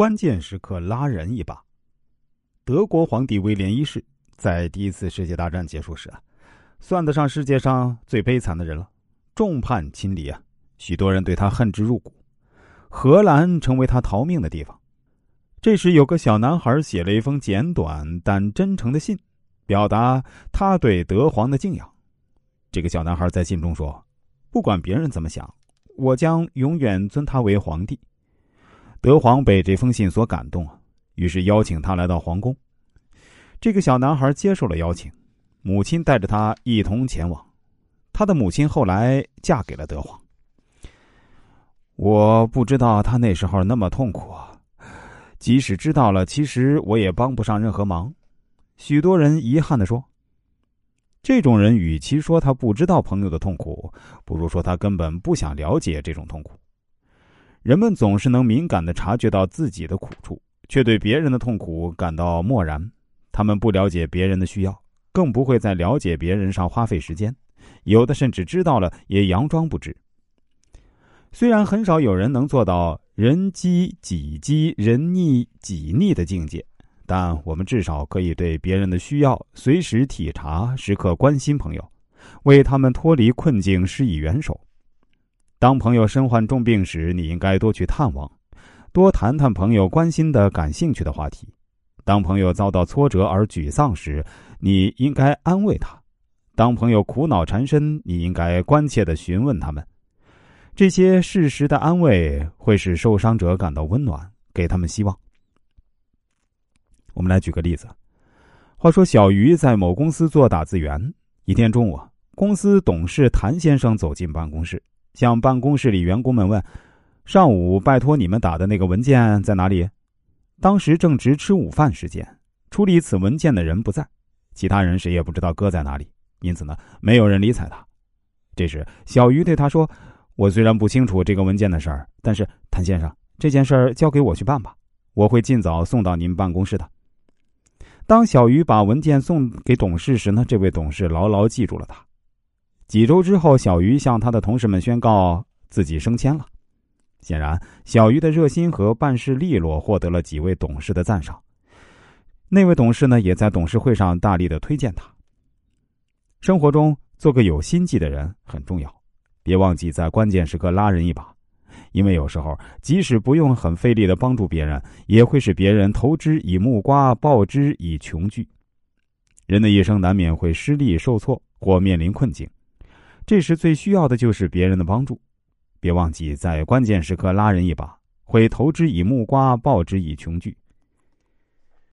关键时刻拉人一把。德国皇帝威廉一世在第一次世界大战结束时啊，算得上世界上最悲惨的人了，众叛亲离啊，许多人对他恨之入骨。荷兰成为他逃命的地方。这时，有个小男孩写了一封简短但真诚的信，表达他对德皇的敬仰。这个小男孩在信中说：“不管别人怎么想，我将永远尊他为皇帝。”德皇被这封信所感动，于是邀请他来到皇宫。这个小男孩接受了邀请，母亲带着他一同前往。他的母亲后来嫁给了德皇。我不知道他那时候那么痛苦，即使知道了，其实我也帮不上任何忙。许多人遗憾的说：“这种人与其说他不知道朋友的痛苦，不如说他根本不想了解这种痛苦。”人们总是能敏感的察觉到自己的苦处，却对别人的痛苦感到漠然。他们不了解别人的需要，更不会在了解别人上花费时间。有的甚至知道了也佯装不知。虽然很少有人能做到人饥己饥、人溺己溺的境界，但我们至少可以对别人的需要随时体察，时刻关心朋友，为他们脱离困境施以援手。当朋友身患重病时，你应该多去探望，多谈谈朋友关心的、感兴趣的话题；当朋友遭到挫折而沮丧时，你应该安慰他；当朋友苦恼缠身，你应该关切的询问他们。这些适时的安慰会使受伤者感到温暖，给他们希望。我们来举个例子。话说，小鱼在某公司做打字员。一天中午，公司董事谭先生走进办公室。向办公室里员工们问：“上午拜托你们打的那个文件在哪里？”当时正值吃午饭时间，处理此文件的人不在，其他人谁也不知道搁在哪里，因此呢，没有人理睬他。这时，小鱼对他说：“我虽然不清楚这个文件的事儿，但是谭先生，这件事儿交给我去办吧，我会尽早送到您办公室的。”当小鱼把文件送给董事时呢，这位董事牢牢记住了他。几周之后，小鱼向他的同事们宣告自己升迁了。显然，小鱼的热心和办事利落获得了几位董事的赞赏。那位董事呢，也在董事会上大力的推荐他。生活中做个有心计的人很重要，别忘记在关键时刻拉人一把，因为有时候即使不用很费力的帮助别人，也会使别人投之以木瓜，报之以琼琚。人的一生难免会失利、受挫或面临困境。这时最需要的就是别人的帮助，别忘记在关键时刻拉人一把，会投之以木瓜，报之以琼琚。